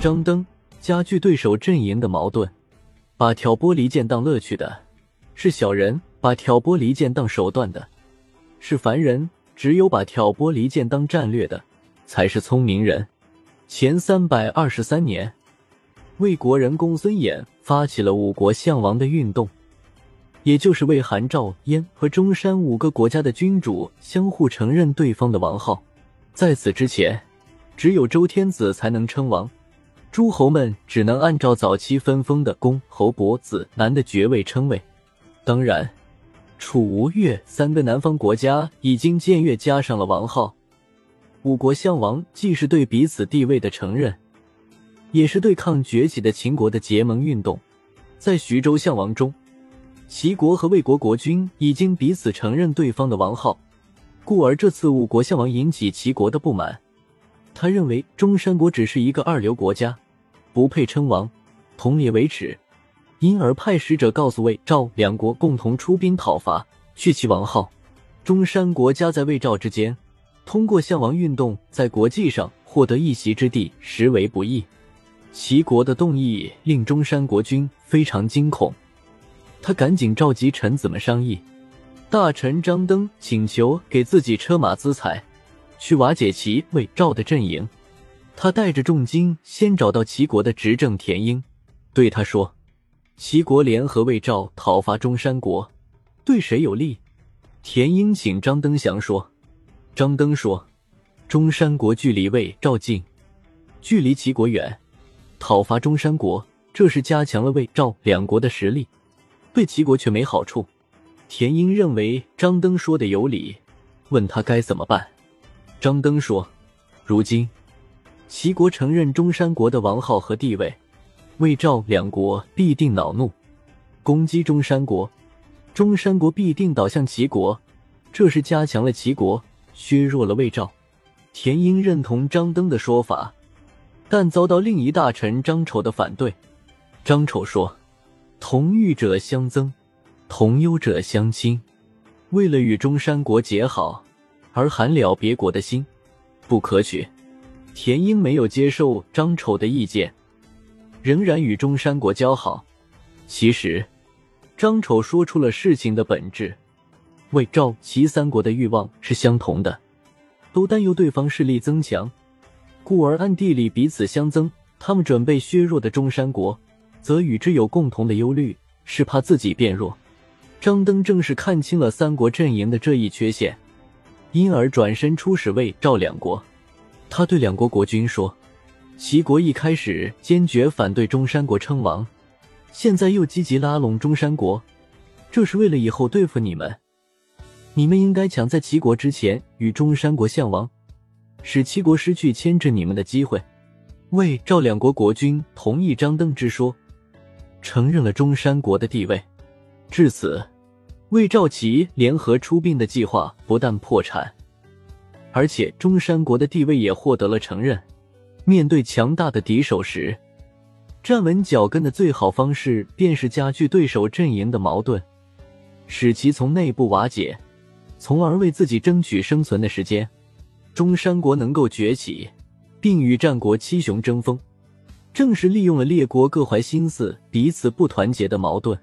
张登加剧对手阵营的矛盾。把挑拨离间当乐趣的是小人，把挑拨离间当手段的是凡人。只有把挑拨离间当战略的才是聪明人。前三百二十三年，魏国人公孙衍发起了五国相王的运动。也就是为韩、赵、燕和中山五个国家的君主相互承认对方的王号。在此之前，只有周天子才能称王，诸侯们只能按照早期分封的公、侯、伯、子、男的爵位称谓。当然，楚、吴、越三个南方国家已经僭越加上了王号。五国相王既是对彼此地位的承认，也是对抗崛起的秦国的结盟运动。在徐州相王中。齐国和魏国国君已经彼此承认对方的王号，故而这次五国相王引起齐国的不满。他认为中山国只是一个二流国家，不配称王，同列为耻，因而派使者告诉魏赵两国共同出兵讨伐，去其王号。中山国夹在魏赵之间，通过项王运动在国际上获得一席之地，实为不易。齐国的动议令中山国君非常惊恐。他赶紧召集臣子们商议，大臣张登请求给自己车马资财，去瓦解齐魏赵的阵营。他带着重金先找到齐国的执政田英，对他说：“齐国联合魏赵讨伐中山国，对谁有利？”田英请张登祥说。张登说：“中山国距离魏赵近，距离齐国远，讨伐中山国，这是加强了魏赵两国的实力。”对齐国却没好处。田英认为张登说的有理，问他该怎么办。张登说：“如今齐国承认中山国的王号和地位，魏赵两国必定恼怒，攻击中山国。中山国必定倒向齐国，这是加强了齐国，削弱了魏赵。”田英认同张登的说法，但遭到另一大臣张丑的反对。张丑说。同欲者相增，同忧者相亲。为了与中山国结好，而寒了别国的心，不可取。田英没有接受张丑的意见，仍然与中山国交好。其实，张丑说出了事情的本质：魏、赵、齐三国的欲望是相同的，都担忧对方势力增强，故而暗地里彼此相增。他们准备削弱的中山国。则与之有共同的忧虑，是怕自己变弱。张登正是看清了三国阵营的这一缺陷，因而转身出使魏赵两国。他对两国国君说：“齐国一开始坚决反对中山国称王，现在又积极拉拢中山国，这是为了以后对付你们。你们应该抢在齐国之前与中山国相王，使齐国失去牵制你们的机会。”魏赵两国国君同意张登之说。承认了中山国的地位，至此，魏赵齐联合出兵的计划不但破产，而且中山国的地位也获得了承认。面对强大的敌手时，站稳脚跟的最好方式便是加剧对手阵营的矛盾，使其从内部瓦解，从而为自己争取生存的时间。中山国能够崛起，并与战国七雄争锋。正是利用了列国各怀心思、彼此不团结的矛盾。